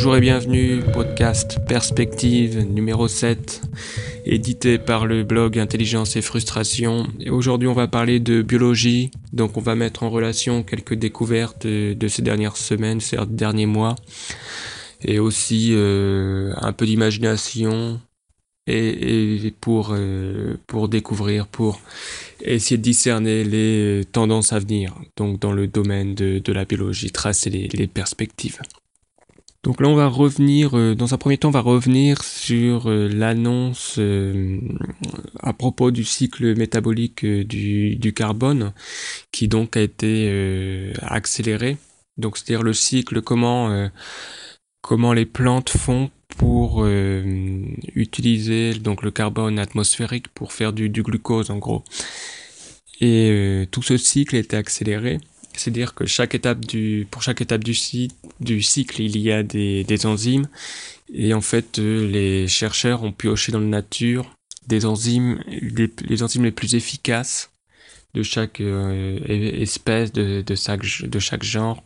Bonjour et bienvenue, podcast Perspective numéro 7, édité par le blog Intelligence et Frustration. Et aujourd'hui on va parler de biologie, donc on va mettre en relation quelques découvertes de ces dernières semaines, ces derniers mois, et aussi euh, un peu d'imagination, et, pour, euh, pour découvrir, pour essayer de discerner les tendances à venir, donc dans le domaine de, de la biologie, tracer les, les perspectives. Donc là, on va revenir, euh, dans un premier temps, on va revenir sur euh, l'annonce euh, à propos du cycle métabolique du, carbone, qui donc a été accéléré. Donc c'est-à-dire le cycle, comment comment les plantes font pour utiliser donc le carbone atmosphérique pour faire du, du glucose en gros. Et tout ce cycle a été accéléré. C'est-à-dire que chaque étape du, pour chaque étape du, du cycle, il y a des, des enzymes. Et en fait, euh, les chercheurs ont pioché dans la nature des enzymes, les, enzymes les plus efficaces de chaque euh, espèce, de, de, chaque, de chaque genre,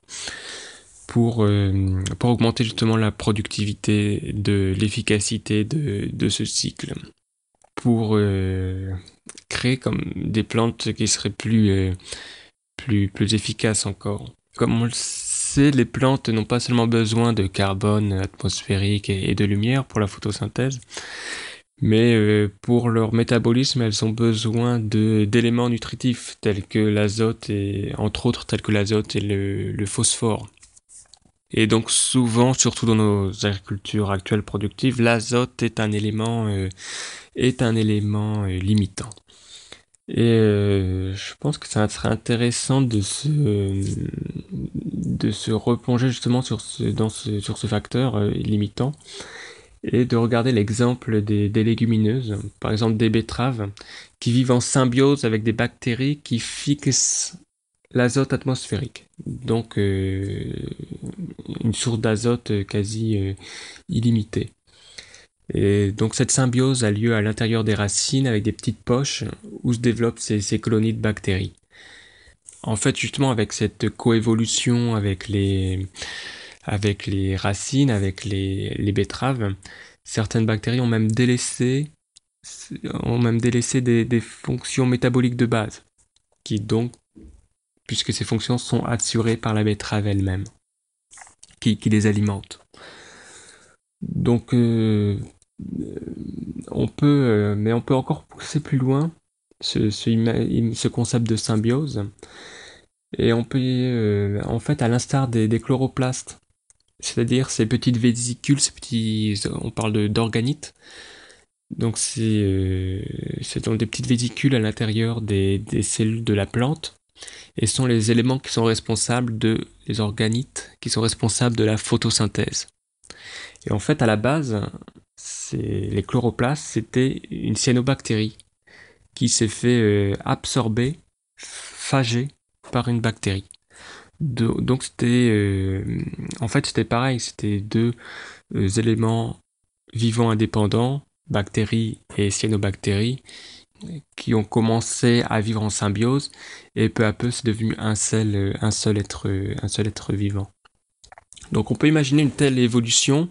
pour, euh, pour augmenter justement la productivité de l'efficacité de, de ce cycle. Pour créer comme des plantes qui seraient plus plus, efficace encore. Comme on le sait, les plantes n'ont pas seulement besoin de carbone atmosphérique et, de lumière pour la photosynthèse, mais euh, pour leur métabolisme, elles ont besoin d'éléments nutritifs tels que l'azote et entre autres tels que l'azote et le, le, phosphore. Et donc souvent, surtout dans nos agricultures actuelles productives, l'azote est un élément euh, est un élément euh, limitant. Et euh, je pense que ça serait intéressant de se de se replonger justement sur ce dans ce sur ce facteur euh, limitant et de regarder l'exemple des, des légumineuses, par exemple des betteraves, qui vivent en symbiose avec des bactéries qui fixent l'azote atmosphérique. Donc euh, une source d'azote quasi illimitée. Et donc cette symbiose a lieu à l'intérieur des racines avec des petites poches où se développent ces, colonies de bactéries. En fait, justement, avec cette coévolution avec les, avec les racines, avec les, les betteraves, certaines bactéries ont même délaissé, ont même délaissé des, des fonctions métaboliques de base, qui donc, puisque ces fonctions sont assurées par la betterave elle-même, qui, qui les alimente. Donc, euh, on peut, euh, mais on peut encore pousser plus loin ce, ce, concept de symbiose. Et on peut, euh, en fait, à l'instar des, chloroplastes, c'est-à-dire ces petites vésicules, ces petits, on parle d'organites. Donc c'est, c'est des petites vésicules à l'intérieur des, des cellules de la plante et sont les éléments qui sont responsables de les organites qui sont responsables de la photosynthèse. Et en fait, à la base, les chloroplastes, c'était une cyanobactérie qui s'est fait euh, absorber, phager par une bactérie. donc c'était, euh, en fait, c'était pareil, c'était deux euh, éléments vivants indépendants, bactéries et cyanobactéries, qui ont commencé à vivre en symbiose et peu à peu c'est devenu un seul être vivant. Donc on peut imaginer une telle évolution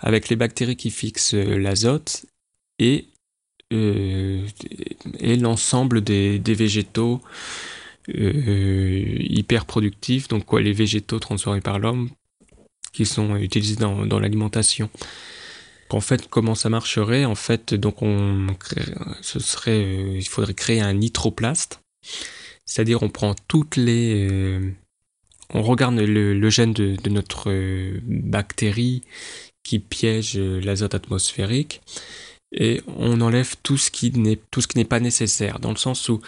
avec les bactéries qui fixent euh, l'azote et, euh, et l'ensemble des, végétaux euh, hyper productifs, donc quoi, les végétaux transformés par l'homme qui sont utilisés dans, dans l'alimentation. En fait, comment ça marcherait? En fait, donc on, ce serait, euh, il faudrait créer un nitroplaste, c'est-à-dire on prend toutes les on regarde le, gène de, notre euh, bactérie qui piège euh, l'azote atmosphérique et on enlève tout ce qui n'est pas nécessaire dans le sens où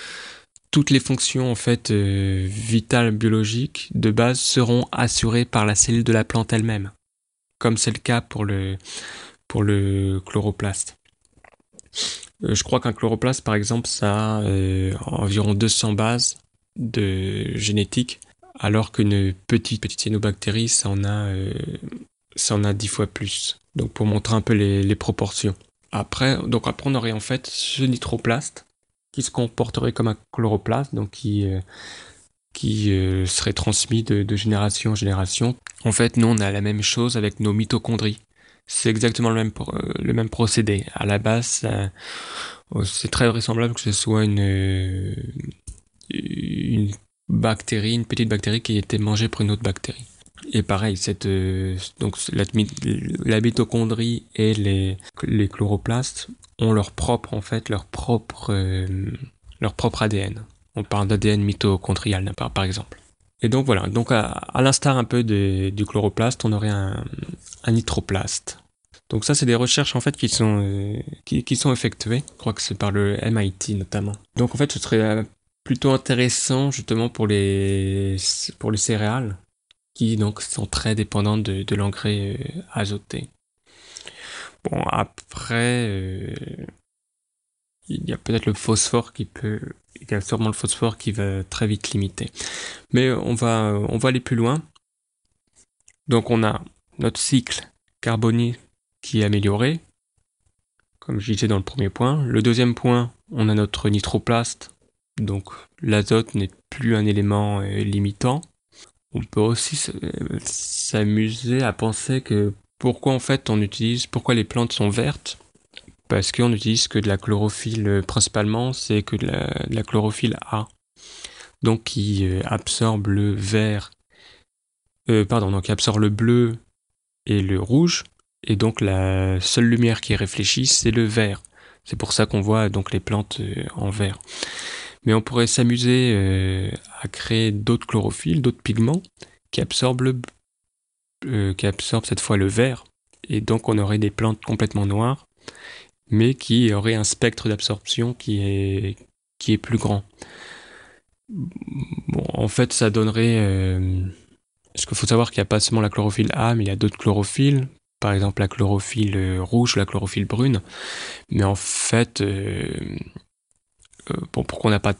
toutes les fonctions en fait euh, vitales biologiques de base seront assurées par la cellule de la plante elle-même comme c'est le cas pour le pour le chloroplaste. Je crois qu'un chloroplaste par exemple ça a environ 200 bases de génétique alors qu'une petite petite cyanobactérie, ça en a, euh, ça en a dix fois plus. Donc pour montrer un peu les, les, proportions. Après, donc après on aurait en fait ce nitroplaste qui se comporterait comme un chloroplaste, donc qui euh, qui euh, serait transmis de, génération en génération. En fait, nous, on a la même chose avec nos mitochondries. C'est exactement le même, euh, le même procédé. À la base, oh, c'est très vraisemblable que ce soit une bactérie, une petite bactérie qui été mangée par une autre bactérie. Et pareil, cette, euh, donc la, mitochondrie et les, les chloroplastes ont leur propre, en fait, leur propre, euh, leur propre ADN. On parle d'ADN mitochondrial, par exemple. Et donc voilà, donc à, l'instar un peu du chloroplaste, on aurait un, un nitroplaste. Donc ça, c'est des recherches en fait qui sont euh, qui, sont effectuées. Je crois que c'est par le MIT notamment. Donc en fait, ce serait plutôt intéressant justement pour les céréales qui donc sont très dépendantes de, l'engrais euh, azoté. Bon après, euh, il y a peut-être le phosphore qui peut, il y a sûrement le phosphore qui va très vite limiter. Mais on va on va aller plus loin. Donc on a notre cycle carbonique qui est amélioré, comme je disais dans le premier point. Le deuxième point, on a notre nitroplaste donc l'azote n'est plus un élément euh, limitant. On peut aussi s'amuser à penser que pourquoi en fait on utilise, pourquoi les plantes sont vertes Parce qu'on utilise que de la chlorophylle euh, principalement, c'est que de la, chlorophylle A, donc qui euh, absorbe le vert, donc qui absorbe le bleu et le rouge, et donc la seule lumière qui est réfléchie, c'est le vert. C'est pour ça qu'on voit donc les plantes en vert. Mais on pourrait s'amuser euh, à créer d'autres chlorophylles, d'autres pigments qui absorbent, euh, qui absorbent cette fois le vert. Et donc on aurait des plantes complètement noires, mais qui auraient un spectre d'absorption qui est, qui est plus grand. Bon, en fait, ça donnerait... Euh, parce qu'il faut savoir qu'il n'y a pas seulement la chlorophylle A, mais il y a d'autres chlorophylles, par exemple la chlorophylle rouge, la chlorophylle brune. Mais en fait, euh, bon, pourquoi on n'a pas de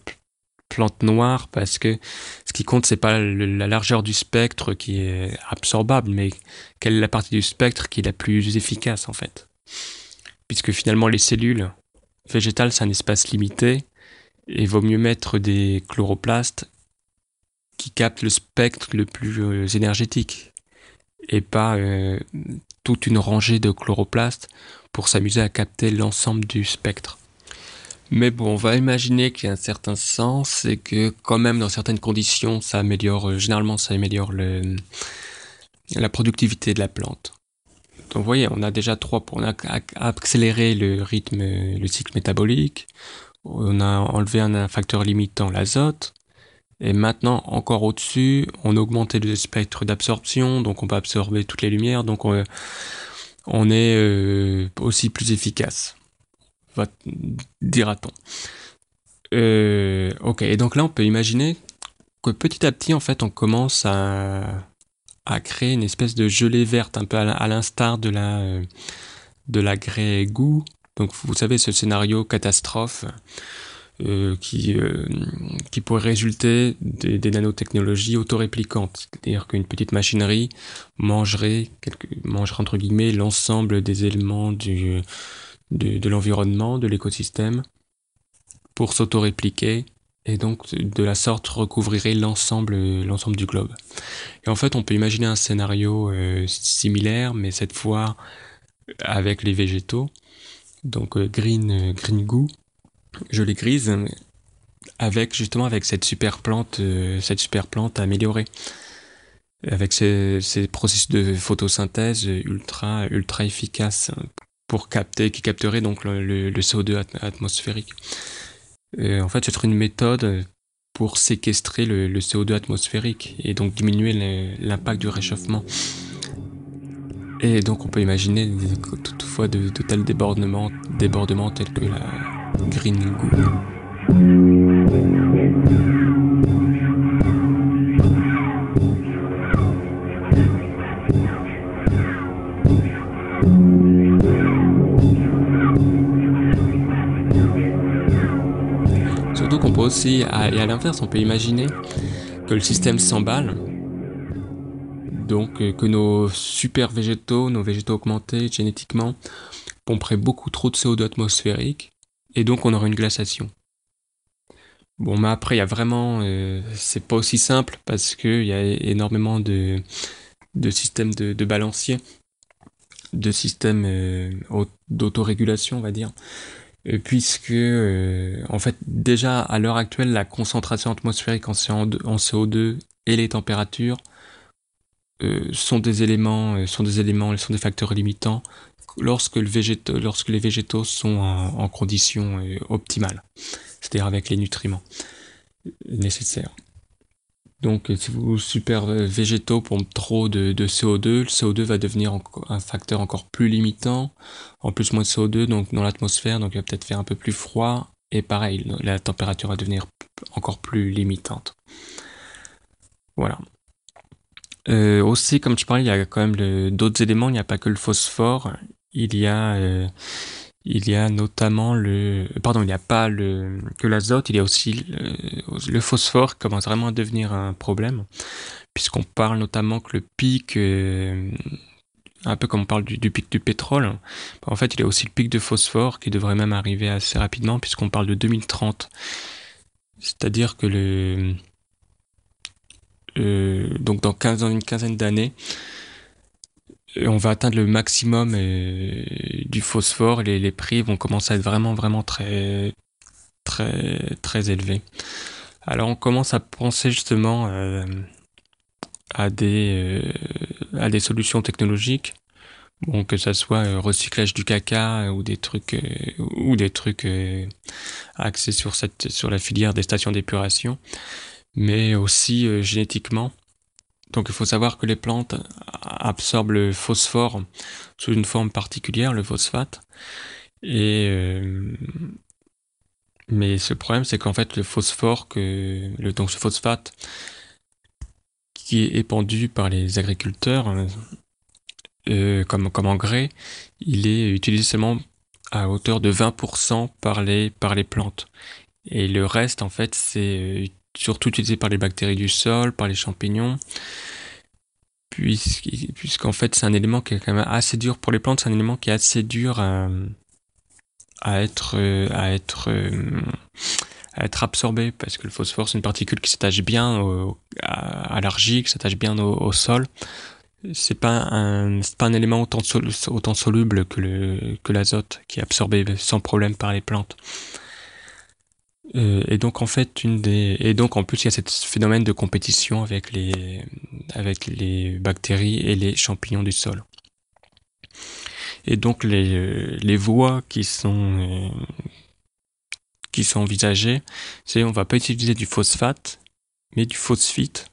plantes noires Parce que ce qui compte, c'est pas la largeur du spectre qui est absorbable, mais quelle est la partie du spectre qui est la plus efficace en fait. Puisque finalement, les cellules végétales, c'est un espace limité, et vaut mieux mettre des chloroplastes qui captent le spectre le plus euh, énergétique, et pas euh, toute une rangée de chloroplastes pour s'amuser à capter l'ensemble du spectre. Mais bon, on va imaginer qu'il y a un certain sens et que quand même dans certaines conditions, ça améliore, euh, généralement ça améliore le, la productivité de la plante. Donc vous voyez, on a déjà trois points. On a accéléré le rythme, le cycle métabolique. On a enlevé un facteur limitant, l'azote. Et maintenant, encore au-dessus, on a augmenté le spectre d'absorption, donc on peut absorber toutes les lumières, donc on, est euh, aussi plus efficace dira-t-on. Euh, ok, et donc là on peut imaginer que petit à petit en fait on commence à, à créer une espèce de gelée verte un peu à l'instar de la de la grès goût. Donc vous savez ce scénario catastrophe euh, qui euh, qui pourrait résulter des, des nanotechnologies autoréplicantes, c'est-à-dire qu'une petite machinerie mangerait quelque, mangerait entre guillemets l'ensemble des éléments du de, l'environnement, de l'écosystème, pour s'auto-répliquer et donc de la sorte recouvrirait l'ensemble l'ensemble du globe. Et en fait, on peut imaginer un scénario euh, similaire, mais cette fois avec les végétaux. Donc euh, green euh, green goo, je les grise avec justement avec cette super plante cette super plante améliorée avec ces, ces processus de photosynthèse ultra ultra efficaces pour capter, qui capterait donc le, CO2 atmosphérique. en fait, c'est une méthode pour séquestrer le, CO2 atmosphérique et donc diminuer l'impact du réchauffement. Et donc on peut imaginer toutefois de, de tels débordements, débordements tels que la Green Goo. Et à l'inverse, on peut imaginer que le système s'emballe, donc euh, que nos super végétaux, nos végétaux augmentés génétiquement, pomperaient beaucoup trop de CO2 atmosphérique, et donc on aurait une glaciation. Bon, mais après, il y a vraiment, euh, c'est pas aussi simple parce qu'il y a énormément de, de système de, de balancier, de système euh, d'autorégulation, on va dire, puisque euh, en fait déjà à l'heure actuelle la concentration atmosphérique en CO2, et les températures sont des éléments, sont des éléments, sont des facteurs limitants lorsque, le lorsque les végétaux sont en, en conditions optimales, c'est-à-dire avec les nutriments nécessaires. Donc, si vous super végétaux pompent trop de, CO2, le CO2 va devenir un facteur encore plus limitant. En plus, moins de CO2 donc dans l'atmosphère, donc il va peut-être faire un peu plus froid. Et pareil, la température va devenir encore plus limitante. Voilà. Euh, aussi, comme tu parlais, il y a quand même d'autres éléments. Il n'y a pas que le phosphore. Il y a euh, il y a notamment le, pardon, il n'y a pas le que l'azote, il y a aussi le, phosphore qui commence vraiment à devenir un problème, puisqu'on parle notamment que le pic, euh, un peu comme on parle du, pic du pétrole, en fait, il y a aussi le pic de phosphore qui devrait même arriver assez rapidement, puisqu'on parle de 2030. C'est-à-dire que le, euh, donc dans 15, dans une quinzaine d'années, on va atteindre le maximum euh, du phosphore et les, prix vont commencer à être vraiment vraiment très très très élevés. Alors on commence à penser justement euh, à des euh, à des solutions technologiques, bon que ça soit recyclage du caca ou des trucs ou des trucs axés sur cette sur la filière des stations d'épuration, mais aussi génétiquement donc il faut savoir que les plantes absorbent le phosphore sous une forme particulière, le phosphate. Et euh, mais ce problème, c'est qu'en fait le phosphore que le donc ce phosphate qui est épandu par les agriculteurs euh, comme comme engrais, il est utilisé seulement à hauteur de 20% par les par les plantes. Et le reste, en fait, c'est euh, surtout utilisé par les bactéries du sol, par les champignons, puisqu'en fait c'est un élément qui est quand même assez dur pour les plantes, c'est un élément qui est assez dur à, être à être à être absorbé parce que le phosphore c'est une particule qui s'attache bien au, à, l'argile, qui s'attache bien au, sol. C'est pas un pas un élément autant, autant soluble que le que l'azote qui est absorbé sans problème par les plantes. Euh, et donc en fait une des et donc en plus il y a ce phénomène de compétition avec les avec les bactéries et les champignons du sol. Et donc les euh, les voies qui sont euh, qui sont envisagées, c'est on va pas utiliser du phosphate mais du phosphite,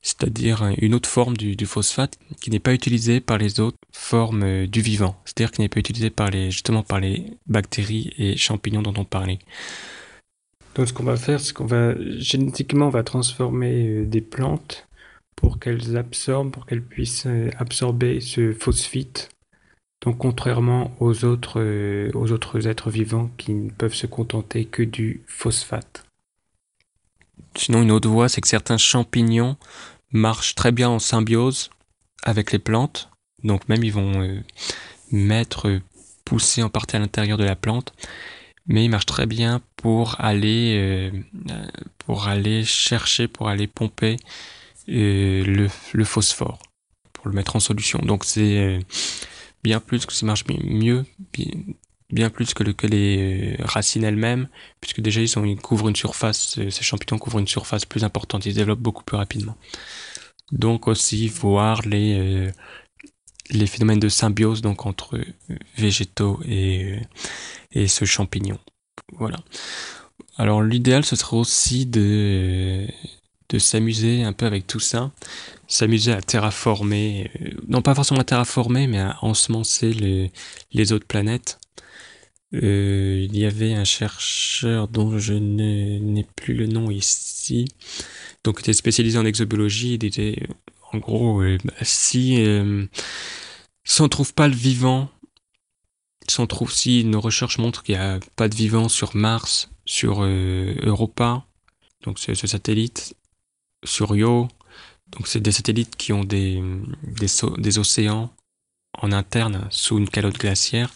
c'est-à-dire une autre forme du, du phosphate qui n'est pas utilisée par les autres formes du vivant, c'est-à-dire qui n'est pas utilisée par les justement par les bactéries et champignons dont on parlait. Donc ce qu'on va faire, c'est qu'on va génétiquement on va transformer euh, des plantes pour qu'elles absorbent, pour qu'elles puissent euh, absorber ce phosphite. Donc contrairement aux autres, euh, aux autres êtres vivants qui ne peuvent se contenter que du phosphate. Sinon une autre voie, c'est que certains champignons marchent très bien en symbiose avec les plantes. Donc même ils vont mettre, pousser en partie à l'intérieur de la plante mais il marche très bien pour aller euh, pour aller chercher, pour aller pomper euh, le, le, phosphore, pour le mettre en solution. Donc c'est euh, bien plus que ça marche mieux, bien, plus que, le, que les racines elles-mêmes, puisque déjà ils, sont, ils couvrent une surface, ces champignons couvrent une surface plus importante, ils développent beaucoup plus rapidement. Donc aussi voir les les phénomènes de symbiose donc entre végétaux et et ce champignon. Voilà. Alors l'idéal ce serait aussi de de s'amuser un peu avec tout ça, s'amuser à terraformer, euh, non pas forcément à terraformer, mais à ensemencer les, autres planètes. Euh, il y avait un chercheur dont je n'ai plus le nom ici, donc était spécialisé en exobiologie, il était en gros, bah, si, euh, si on trouve pas le vivant si trouve si nos recherches montrent qu'il n'y a pas de vivant sur Mars, sur euh, Europa, donc ce satellite, sur Io, donc c'est des satellites qui ont des, des, des, océans en interne sous une calotte glaciaire,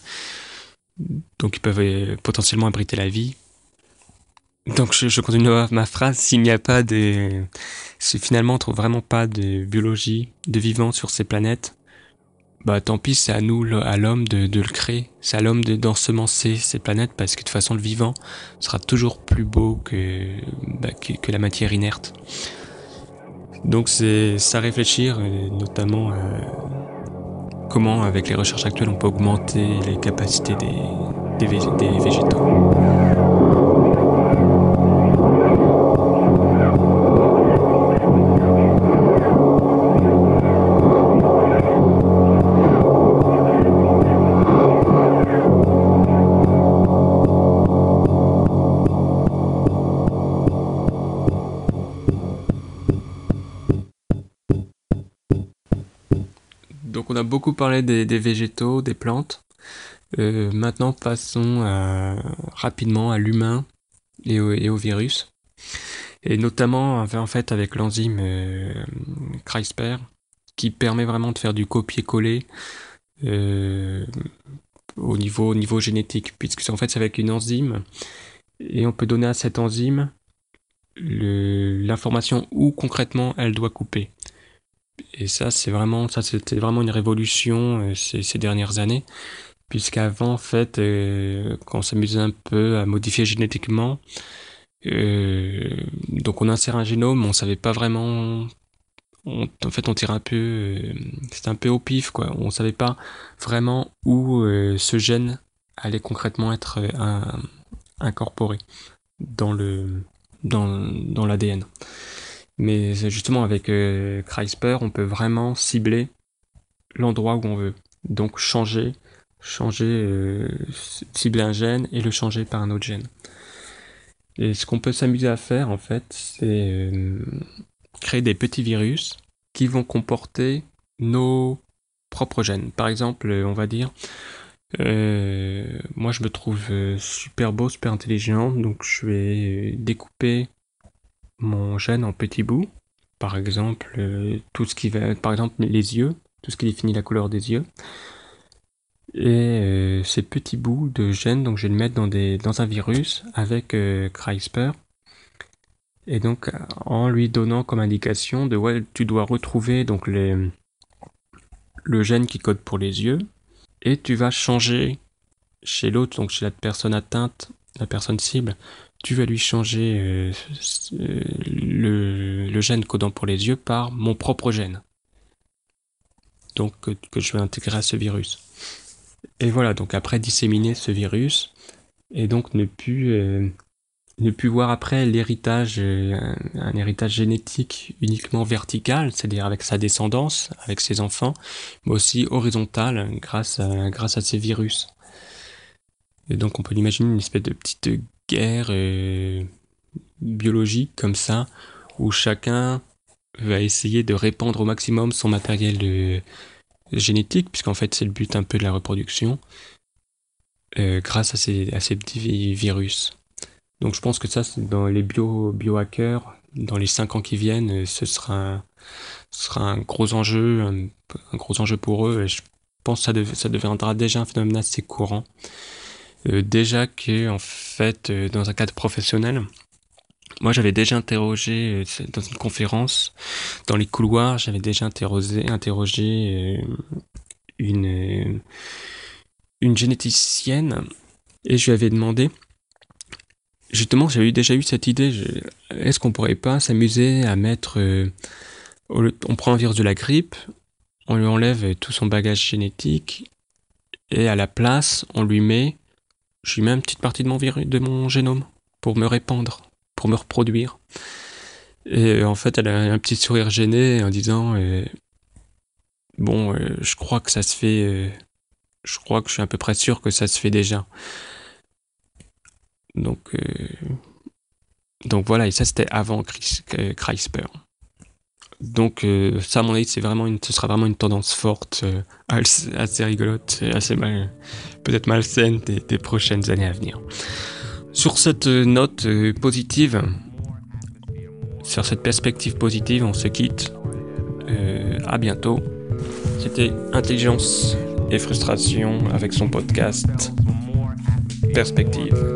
donc ils peuvent euh, potentiellement abriter la vie. Donc je, je continue ma phrase. S'il n'y a pas de, si finalement on trouve vraiment pas de biologie, de vivant sur ces planètes, bah tant pis, c'est à nous, à l'homme de, de le créer. C'est à l'homme de d'ensemencer ces planètes parce que de toute façon le vivant sera toujours plus beau que, bah, que, que, la matière inerte. Donc c'est ça réfléchir, notamment euh, comment avec les recherches actuelles on peut augmenter les capacités des, des, des végétaux. A beaucoup parlé des, végétaux, des plantes. Euh, maintenant passons rapidement à l'humain et, au, virus. Et notamment en fait avec l'enzyme euh, CRISPR qui permet vraiment de faire du copier-coller euh, au niveau, au niveau génétique, puisque en fait c'est avec une enzyme et on peut donner à cette enzyme l'information où concrètement elle doit couper. Et ça, c'est vraiment, ça, c'était vraiment une révolution euh, ces, dernières années, puisqu'avant, en fait, euh, quand on s'amusait un peu à modifier génétiquement, euh, donc on insère un génome, on savait pas vraiment, en fait, on tirait un peu, euh, c'était un peu au pif, quoi. On savait pas vraiment où ce gène allait concrètement être incorporé dans le, dans, dans l'ADN. Mais justement avec euh, CRISPR, on peut vraiment cibler l'endroit où on veut. Donc changer, changer, euh, cibler un gène et le changer par un autre gène. Et ce qu'on peut s'amuser à faire en fait, c'est euh, créer des petits virus qui vont comporter nos propres gènes. Par exemple, on va dire, moi je me trouve super beau, super intelligent, donc je vais découper mon gène en petits bouts. Par exemple, euh, tout ce qui va, par exemple, les yeux, tout ce qui définit la couleur des yeux. Et euh, ces petits bouts de gènes, donc je vais le mettre dans, des, dans un virus avec euh, CRISPR. Et donc, en lui donnant comme indication de ouais, tu dois retrouver donc les, le gène qui code pour les yeux, et tu vas changer chez l'autre, donc chez la personne atteinte, la personne cible, tu vas lui changer euh, le, gène codant pour les yeux par mon propre gène. Donc que, je vais intégrer à ce virus. Et voilà, donc après disséminer ce virus, et donc ne plus, euh, voir après l'héritage, euh, un, héritage génétique uniquement vertical, c'est-à-dire avec sa descendance, avec ses enfants, mais aussi horizontal grâce à ces virus. Et donc on peut imaginer une espèce de petite guerre euh, biologique comme ça, où chacun va essayer de répandre au maximum son matériel euh, génétique, puisqu'en fait c'est le but un peu de la reproduction, euh, grâce à ces, petits virus. Donc je pense que ça, dans les bio, biohackers, dans les 5 ans qui viennent, ce sera, un gros enjeu, un, gros enjeu pour eux, et je pense que ça deviendra déjà un phénomène assez courant. Euh, déjà que en fait euh, dans un cadre professionnel, moi j'avais déjà interrogé euh, dans une conférence dans les couloirs, j'avais déjà interrogé, interrogé une une généticienne et je lui avais demandé justement j'avais déjà eu cette idée est-ce qu'on pourrait pas s'amuser à mettre on prend un virus de la grippe on lui enlève tout son bagage génétique et à la place on lui met je lui mets une petite partie de mon, de mon génome pour me répandre, pour me reproduire. Et en fait, elle a un petit sourire gêné en disant euh, Bon, euh, je crois que ça se fait. Euh, je crois que je suis à peu près sûr que ça se fait déjà. Donc, euh, donc voilà, et ça c'était avant CRISPR. Donc euh, ça, à mon avis, c'est vraiment une, ce sera vraiment une tendance forte, euh, assez rigolote, assez mal, peut-être malsaine des, prochaines années à venir. Sur cette note euh, positive, sur cette perspective positive, on se quitte. Euh, à bientôt. C'était Intelligence et Frustration avec son podcast Perspective.